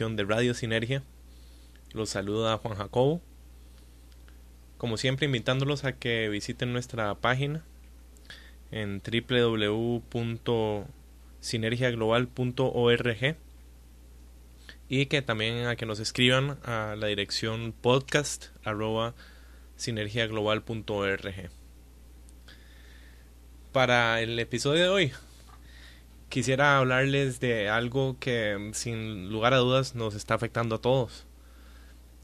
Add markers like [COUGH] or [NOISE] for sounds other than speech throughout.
de Radio Sinergia. Los saluda Juan Jacobo. Como siempre, invitándolos a que visiten nuestra página en www.sinergiaglobal.org y que también a que nos escriban a la dirección podcast sinergiaglobal.org. Para el episodio de hoy quisiera hablarles de algo que sin lugar a dudas nos está afectando a todos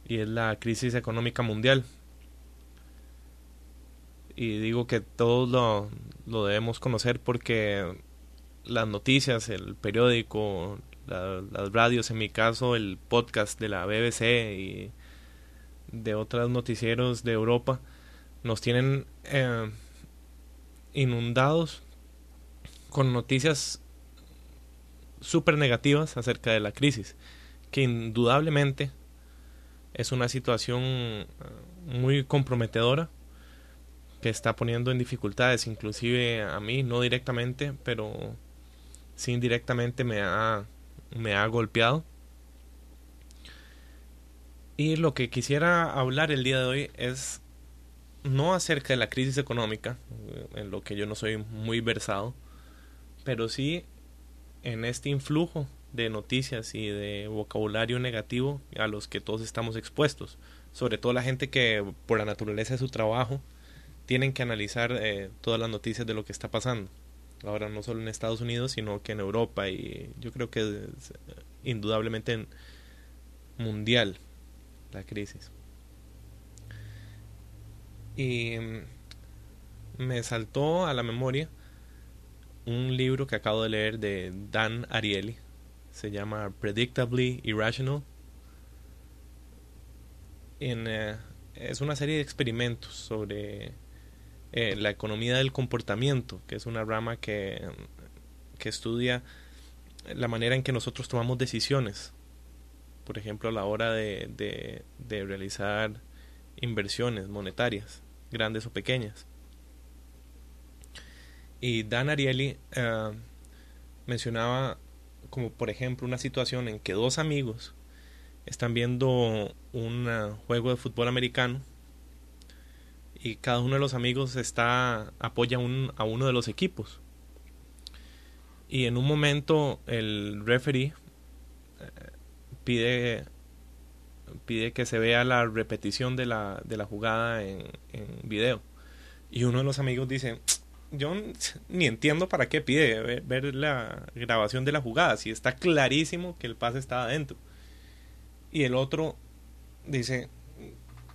y es la crisis económica mundial. Y digo que todos lo, lo debemos conocer porque las noticias, el periódico, las radios, en mi caso el podcast de la BBC y de otros noticieros de Europa, nos tienen eh, inundados con noticias súper negativas acerca de la crisis, que indudablemente es una situación eh, muy comprometedora que está poniendo en dificultades inclusive a mí, no directamente, pero sí indirectamente me ha, me ha golpeado. Y lo que quisiera hablar el día de hoy es no acerca de la crisis económica, en lo que yo no soy muy versado, pero sí en este influjo de noticias y de vocabulario negativo a los que todos estamos expuestos, sobre todo la gente que por la naturaleza de su trabajo tienen que analizar eh, todas las noticias de lo que está pasando. Ahora no solo en Estados Unidos, sino que en Europa y yo creo que es, indudablemente mundial la crisis. Y mm, me saltó a la memoria un libro que acabo de leer de Dan Ariely. Se llama Predictably Irrational. Eh, es una serie de experimentos sobre eh, la economía del comportamiento, que es una rama que, que estudia la manera en que nosotros tomamos decisiones. Por ejemplo, a la hora de, de, de realizar inversiones monetarias, grandes o pequeñas. Y Dan Ariely eh, mencionaba como por ejemplo una situación en que dos amigos están viendo un eh, juego de fútbol americano y cada uno de los amigos está apoya a uno de los equipos. Y en un momento el referee eh, pide pide que se vea la repetición de la, de la jugada en, en video. Y uno de los amigos dice yo [LAUGHS] ni entiendo para qué pide ver, la grabación de la jugada, si está clarísimo que el pase estaba adentro. Y el otro dice,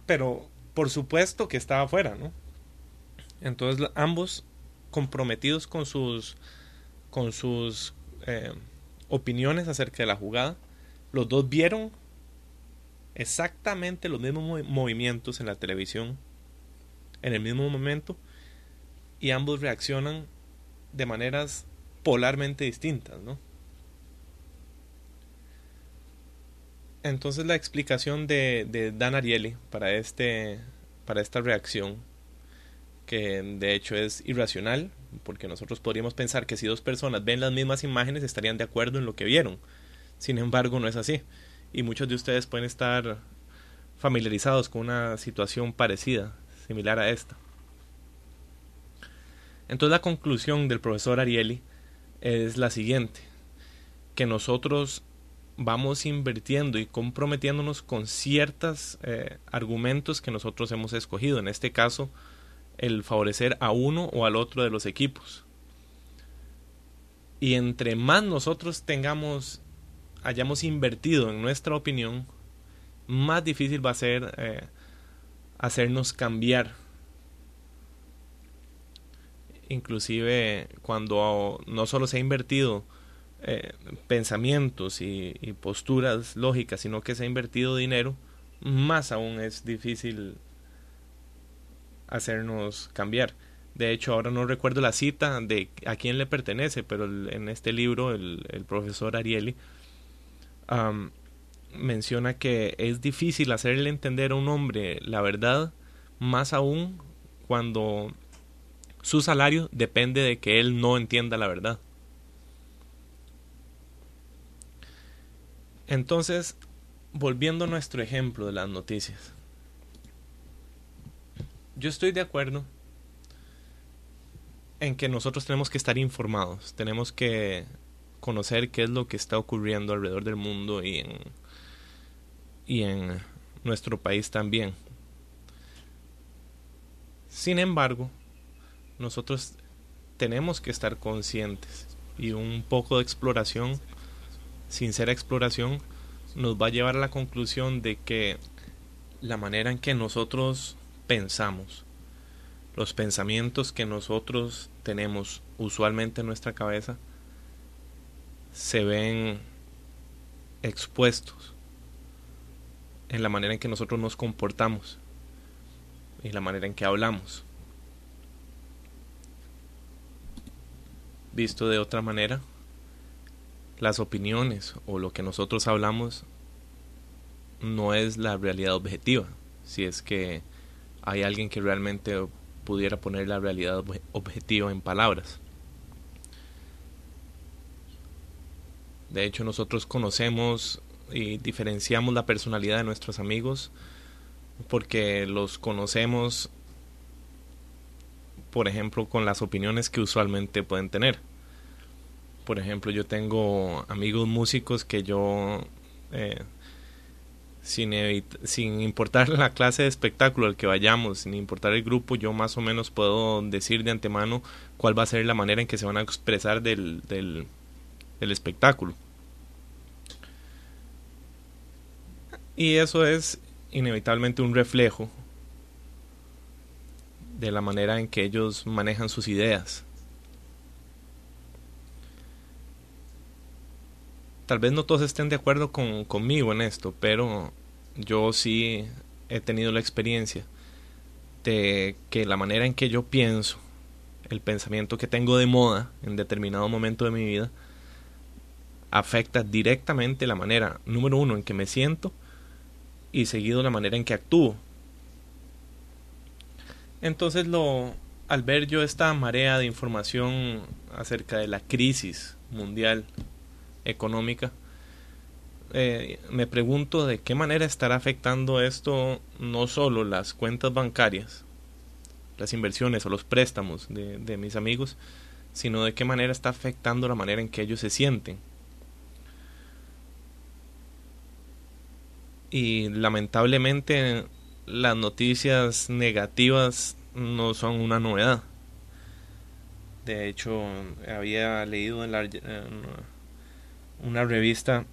pero por supuesto que estaba afuera, ¿no? Entonces ambos comprometidos con sus con sus eh, opiniones acerca de la jugada, los dos vieron exactamente los mismos movimientos en la televisión en el mismo momento y ambos reaccionan de maneras polarmente distintas, ¿no? Entonces la explicación de, de Dan Ariely para, este, para esta reacción, que de hecho es irracional, porque nosotros podríamos pensar que si dos personas ven las mismas imágenes estarían de acuerdo en lo que vieron. Sin embargo, no es así. Y muchos de ustedes pueden estar familiarizados con una situación parecida, similar a esta. Entonces la conclusión del profesor Ariely es la siguiente, que nosotros vamos invirtiendo y comprometiéndonos con ciertos eh, argumentos que nosotros hemos escogido, en este caso el favorecer a uno o al otro de los equipos. Y entre más nosotros tengamos, hayamos invertido en nuestra opinión, más difícil va a ser eh, hacernos cambiar inclusive cuando no solo se ha invertido eh, pensamientos y, posturas lógicas, sino que se ha invertido dinero, más aún es difícil hacernos cambiar. De hecho, ahora no recuerdo la cita de a quién le pertenece, pero en este libro el, profesor Ariely menciona que es difícil hacerle entender a un hombre la verdad, más aún cuando su salario depende de que él no entienda la verdad. Entonces, volviendo a nuestro ejemplo de las noticias. Yo estoy de acuerdo en que nosotros tenemos que estar informados, tenemos que conocer qué es lo que está ocurriendo alrededor del mundo y en, y en nuestro país también. Sin embargo, nosotros tenemos que estar conscientes y un poco de exploración, sincera exploración, nos va a llevar a la conclusión de que la manera en que nosotros pensamos, los pensamientos que nosotros tenemos usualmente en nuestra cabeza, se ven expuestos en la manera en que nosotros nos comportamos y la manera en que hablamos. Visto de otra manera, las opiniones o lo que nosotros hablamos no es la realidad objetiva, si es que hay alguien que realmente pudiera poner la realidad objetiva en palabras. De hecho, nosotros conocemos y diferenciamos la personalidad de nuestros amigos porque los conocemos, por ejemplo, con las opiniones que usualmente pueden tener. Por ejemplo, yo tengo amigos músicos que yo, eh, sin, sin importar la clase de espectáculo al que vayamos, sin importar el grupo, yo más o menos puedo decir de antemano cuál va a ser la manera en que se van a expresar del, del, del espectáculo. Y eso es inevitablemente un reflejo de la manera en que ellos manejan sus ideas. Tal vez no todos estén de acuerdo con, conmigo en esto, pero yo sí he tenido la experiencia de que la manera en que yo pienso, el pensamiento que tengo de moda en determinado momento de mi vida, afecta directamente la manera, número uno, en que me siento y seguido la manera en que actúo. Entonces lo al ver yo esta marea de información acerca de la crisis mundial económica, eh, me pregunto de qué manera estará afectando esto no solo las cuentas bancarias, las inversiones o los préstamos de, de mis amigos, sino de qué manera está afectando la manera en que ellos se sienten. Y lamentablemente las noticias negativas no son una novedad. De hecho, había leído en, la, una revista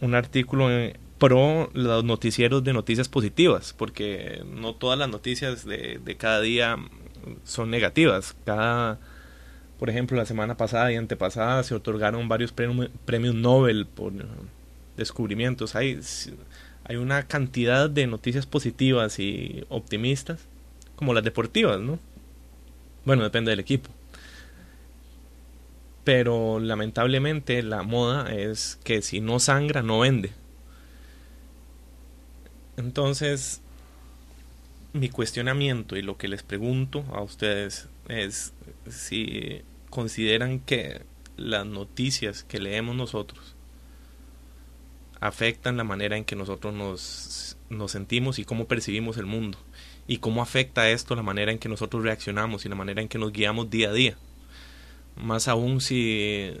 un artículo pro los noticieros de noticias positivas, porque no todas las noticias de, de cada día son negativas. Cada, por ejemplo, la semana pasada y antepasada se otorgaron varios premios, premios Nobel por descubrimientos. Hay hay una cantidad de noticias positivas y optimistas, como las deportivas, ¿no? Bueno, depende del equipo. Pero lamentablemente la moda es que si no sangra, no vende. Entonces, mi cuestionamiento y lo que les pregunto a ustedes es si consideran que las noticias que leemos nosotros afectan la manera en que nosotros nos, nos sentimos y cómo percibimos el mundo. Y cómo afecta esto la manera en que nosotros reaccionamos y la manera en que nos guiamos día a día. Más aún si,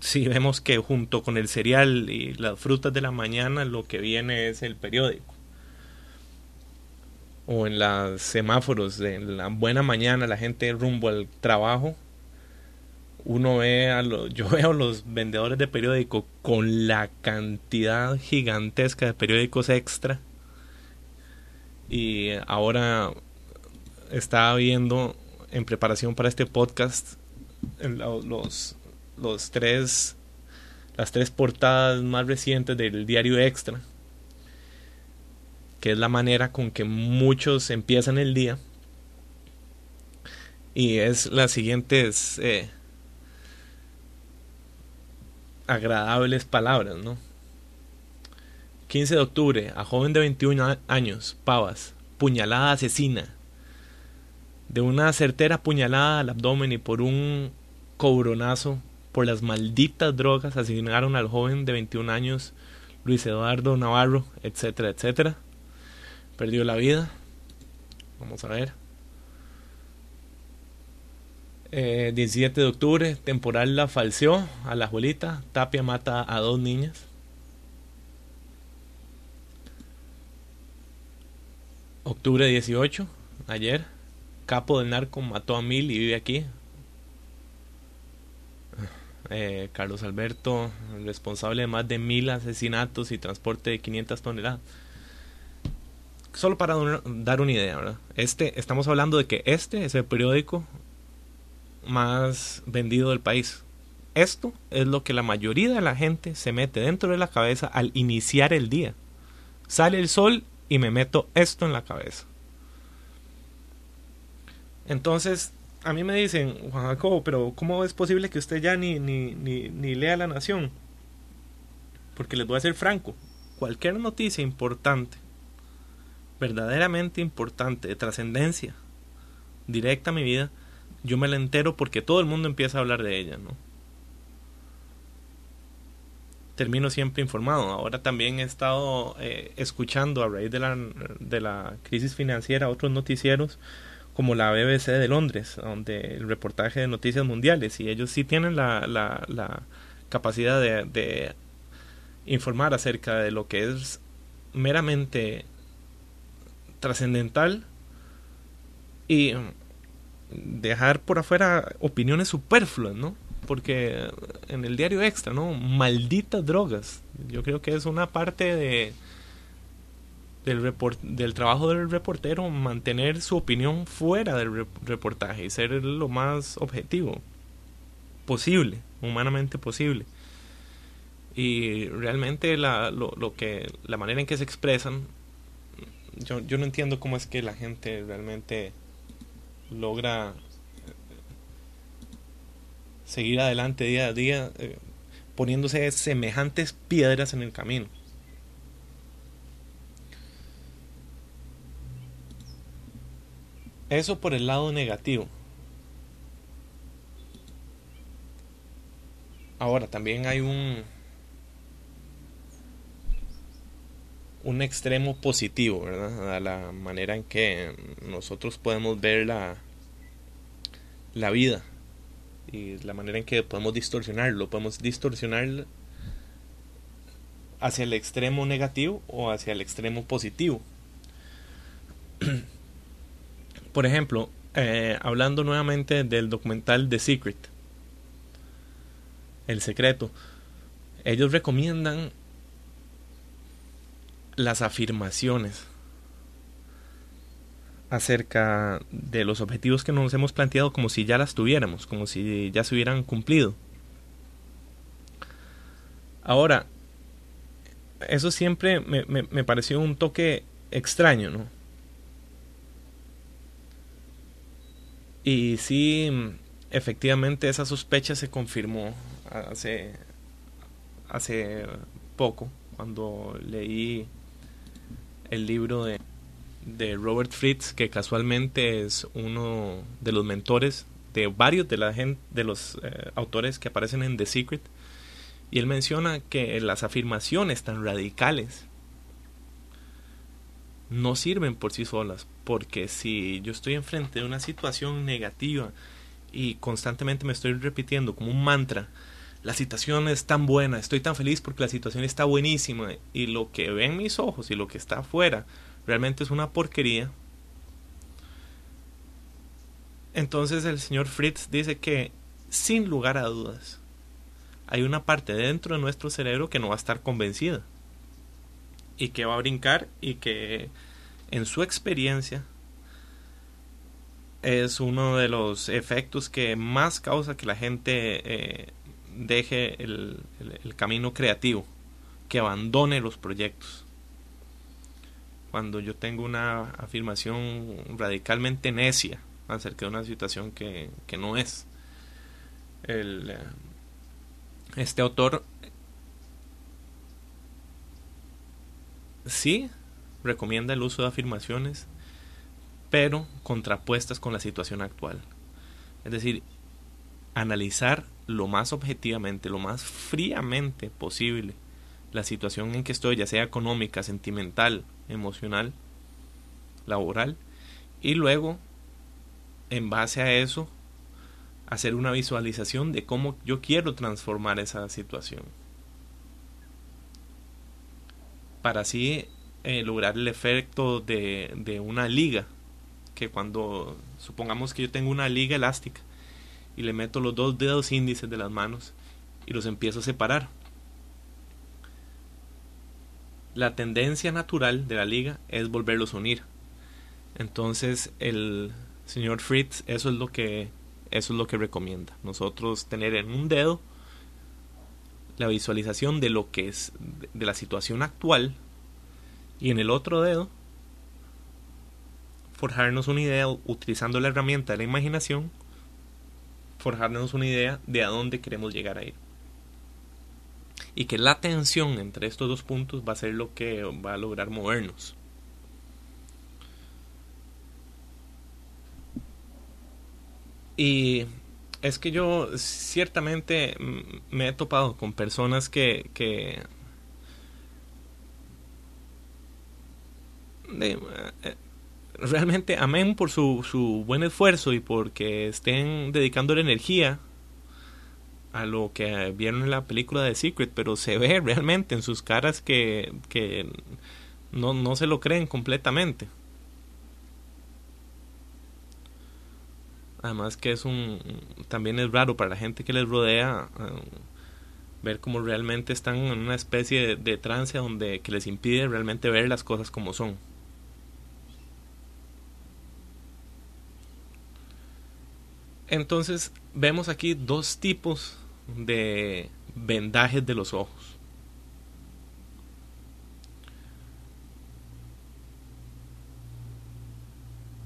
si vemos que junto con el cereal y las frutas de la mañana lo que viene es el periódico. O en los semáforos de la buena mañana la gente rumbo al trabajo uno ve a los, [LAUGHS] yo veo a los vendedores de periódicos con la cantidad gigantesca de periódicos extra. Y ahora estaba viendo en preparación para este podcast los, los tres las tres portadas más recientes del diario extra que es la manera con que muchos empiezan el día. Y es las siguientes eh, agradables palabras, ¿no? 15 de octubre, a joven de 21 años, Pavas, puñalada asesina. De una certera puñalada al abdomen y por un cobronazo por las malditas drogas asesinaron al joven de 21 años Luis Eduardo Navarro, etcétera, etcétera. Perdió la vida. Vamos a ver. 17 eh, de octubre, temporal la falseó a la abuelita. Tapia mata a dos niñas. Octubre 18, ayer. Capo del narco mató a mil y vive aquí. Eh, Carlos Alberto, responsable de más de mil asesinatos y transporte de 500 toneladas. Solo para dar una idea, ¿verdad? Este, estamos hablando de que este es el periódico más vendido del país. Esto es lo que la mayoría de la gente se mete dentro de la cabeza al iniciar el día. Sale el sol y me meto esto en la cabeza. Entonces, a mí me dicen, Juan Jacobo, pero ¿cómo es posible que usted ya ni, ni, ni, ni lea La Nación? Porque les voy a ser franco, cualquier noticia importante, verdaderamente importante, de trascendencia, directa a mi vida, yo me la entero porque todo el mundo empieza a hablar de ella, ¿no? Termino siempre informado. Ahora también he estado eh, escuchando a raíz de la, de la crisis financiera otros noticieros como la BBC de Londres, donde el reportaje de noticias mundiales, y ellos sí tienen la, la, la capacidad de, de, informar acerca de lo que es meramente trascendental y dejar por afuera opiniones superfluas, ¿no? Porque en el diario extra, ¿no? Malditas drogas. Yo creo que es una parte de, del, del trabajo del reportero mantener su opinión fuera del reportaje y ser lo más objetivo posible, humanamente posible. Y realmente la, lo, lo que, la manera en que se expresan, yo, yo no entiendo cómo es que la gente realmente logra eh, seguir adelante día a día eh, poniéndose semejantes piedras en el camino. Eso por el lado negativo. Ahora, también hay un un extremo positivo, ¿verdad? A la manera en que nosotros podemos ver la, la vida y la manera en que podemos distorsionarlo. Podemos distorsionar hacia el extremo negativo o hacia el extremo positivo. [CLEARS THROAT] Por ejemplo, eh, hablando nuevamente del documental The Secret, El Secreto, ellos recomiendan las afirmaciones acerca de los objetivos que nos hemos planteado como si ya las tuviéramos, como si ya se hubieran cumplido. Ahora, eso siempre me, me, pareció un toque extraño, ¿no? Y sí, efectivamente esa sospecha se confirmó hace, hace poco, cuando leí el libro de, de Robert Fritz, que casualmente es uno de los mentores de varios de, la gente, de los eh, autores que aparecen en The Secret. Y él menciona que las afirmaciones tan radicales no sirven por sí solas, porque si yo estoy enfrente de una situación negativa y constantemente me estoy repitiendo como un mantra, la situación es tan buena, estoy tan feliz porque la situación está buenísima y lo que ven mis ojos y lo que está afuera realmente es una porquería. Entonces el señor Fritz dice que sin lugar a dudas hay una parte dentro de nuestro cerebro que no va a estar convencida y que va a brincar y que en su experiencia es uno de los efectos que más causa que la gente eh, deje el, el, camino creativo, que abandone los proyectos. Cuando yo tengo una afirmación radicalmente necia acerca de una situación que, que no es. El, eh, este autor sí recomienda el uso de afirmaciones, pero contrapuestas con la situación actual. Es decir, analizar lo más objetivamente, lo más fríamente posible la situación en que estoy, ya sea económica, sentimental, emocional, laboral, y luego, en base a eso, hacer una visualización de cómo yo quiero transformar esa situación. Para así eh, lograr el efecto de, de una liga, que cuando supongamos que yo tengo una liga elástica y le meto los dos dedos índices de las manos y los empiezo a separar. La tendencia natural de la liga es volverlos a unir. Entonces el señor Fritz eso es lo que eso es lo que recomienda. Nosotros tener en un dedo la visualización de lo que es de la situación actual y en el otro dedo forjarnos una idea utilizando la herramienta de la imaginación forjarnos una idea de a dónde queremos llegar a ir. Y que la tensión entre estos dos puntos va a ser lo que va a lograr movernos. Y es que yo ciertamente me he topado con personas que, que de, eh, realmente amén por su, su buen esfuerzo y porque estén dedicando la energía a lo que vieron en la película de Secret, pero se ve [LAUGHS] realmente en sus caras que, que no, no se lo creen completamente. Además que es un también es raro para la gente que les rodea eh, ver cómo realmente están en una especie de, de trance donde que les impide realmente ver las cosas como son. Entonces vemos aquí dos tipos de vendajes de los ojos.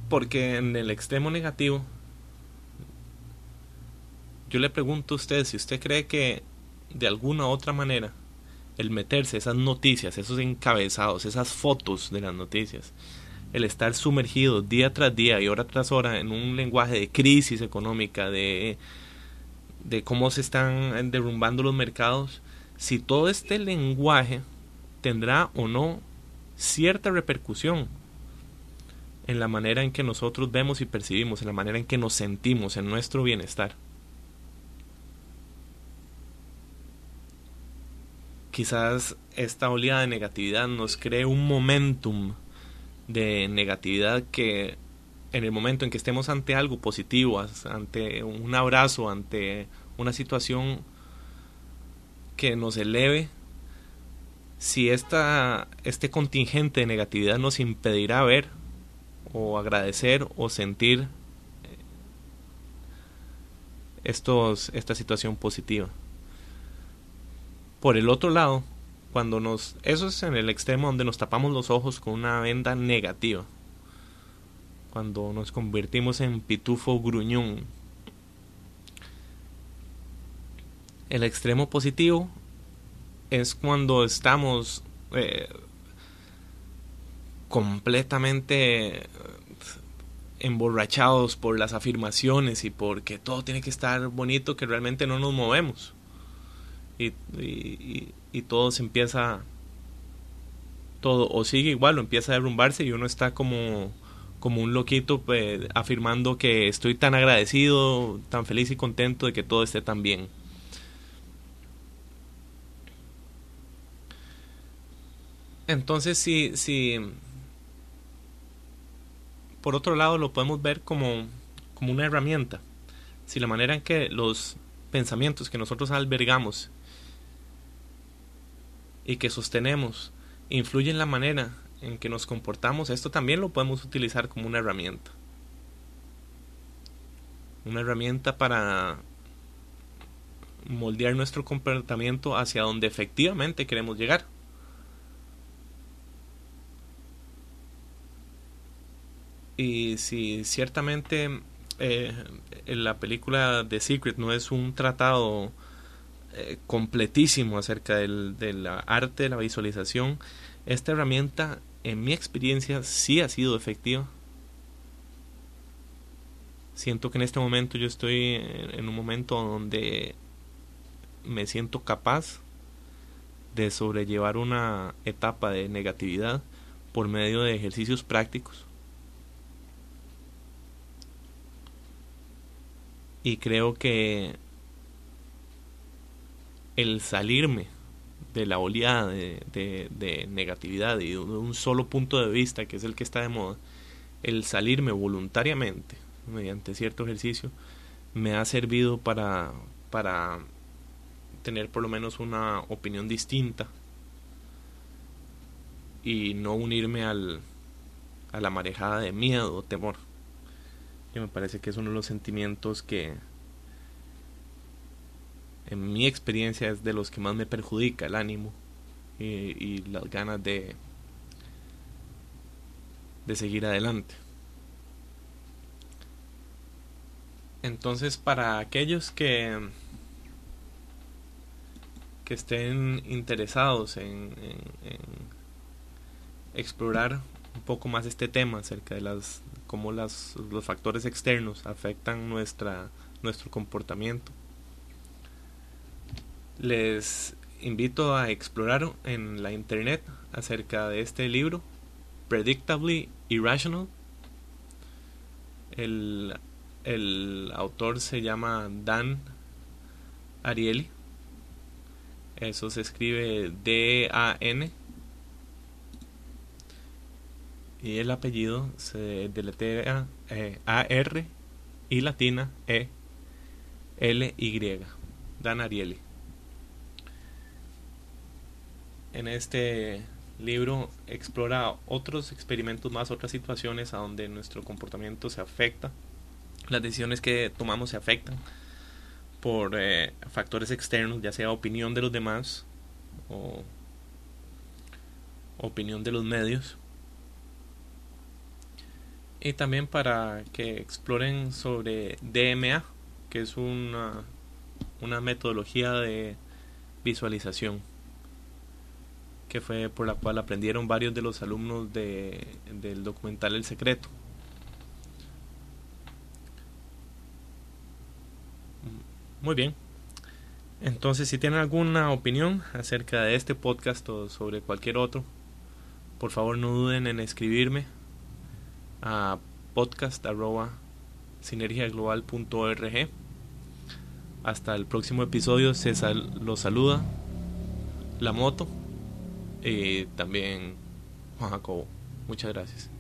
Porque en el extremo negativo, yo le pregunto a usted si usted cree que de alguna u otra manera el meterse esas noticias, esos encabezados, esas fotos de las noticias, el estar sumergido día tras día y hora tras hora en un lenguaje de crisis económica, de, de cómo se están derrumbando los mercados, si todo este lenguaje tendrá o no cierta repercusión en la manera en que nosotros vemos y percibimos, en la manera en que nos sentimos, en nuestro bienestar. Quizás esta oleada de negatividad nos cree un momentum de negatividad que en el momento en que estemos ante algo positivo, ante un abrazo, ante una situación que nos eleve, si esta, este contingente de negatividad nos impedirá ver o agradecer o sentir eh, estos, esta situación positiva. Por el otro lado, cuando nos eso es en el extremo donde nos tapamos los ojos con una venda negativa. Cuando nos convertimos en pitufo gruñón. El extremo positivo es cuando estamos eh, completamente emborrachados por las afirmaciones y porque todo tiene que estar bonito que realmente no nos movemos. Y, y todo se empieza todo o sigue igual o empieza a derrumbarse y uno está como como un loquito pues, afirmando que estoy tan agradecido, tan feliz y contento de que todo esté tan bien. Entonces, si, si por otro lado lo podemos ver como, como una herramienta, si la manera en que los pensamientos que nosotros albergamos y que sostenemos influye en la manera en que nos comportamos, esto también lo podemos utilizar como una herramienta. Una herramienta para moldear nuestro comportamiento hacia donde efectivamente queremos llegar. Y si ciertamente eh, la película The Secret no es un tratado eh, completísimo acerca del, arte de la visualización, esta herramienta en mi experiencia sí ha sido efectiva. Siento que en este momento yo estoy en un momento donde me siento capaz de sobrellevar una etapa de negatividad por medio de ejercicios prácticos. Y creo que el salirme de la oleada de, negatividad y de un solo punto de vista, que es el que está de moda, el salirme voluntariamente mediante cierto ejercicio, me ha servido para, para tener por lo menos una opinión distinta y no unirme al, a la marejada de miedo o temor. Que me parece que es uno de los sentimientos que en mi experiencia es de los que más me perjudica el ánimo y, las ganas de, de seguir adelante. Entonces, para aquellos que, que estén interesados en, explorar un poco más este tema acerca de las cómo las, los factores externos afectan nuestra, nuestro comportamiento, les invito a explorar en la internet acerca de este libro, Predictably Irrational. El el autor se llama Dan Ariely. Eso se escribe D-A-N. Y el apellido se deletrea eh, A-R y latina E-L-Y. Dan Ariely. En este libro explora otros experimentos más, otras situaciones a donde nuestro comportamiento se afecta las decisiones que tomamos se afectan por eh, factores externos, ya sea opinión de los demás o opinión de los medios. Y también para que exploren sobre DMA, que es una, una metodología de visualización que fue por la cual aprendieron varios de los alumnos de, del documental El Secreto. Muy bien. Entonces, si tienen alguna opinión acerca de este podcast o sobre cualquier otro, por favor no duden en escribirme a podcast.sinergiaglobal.org. Hasta el próximo episodio, se los saluda la moto y también Juan Jacobo. Muchas gracias.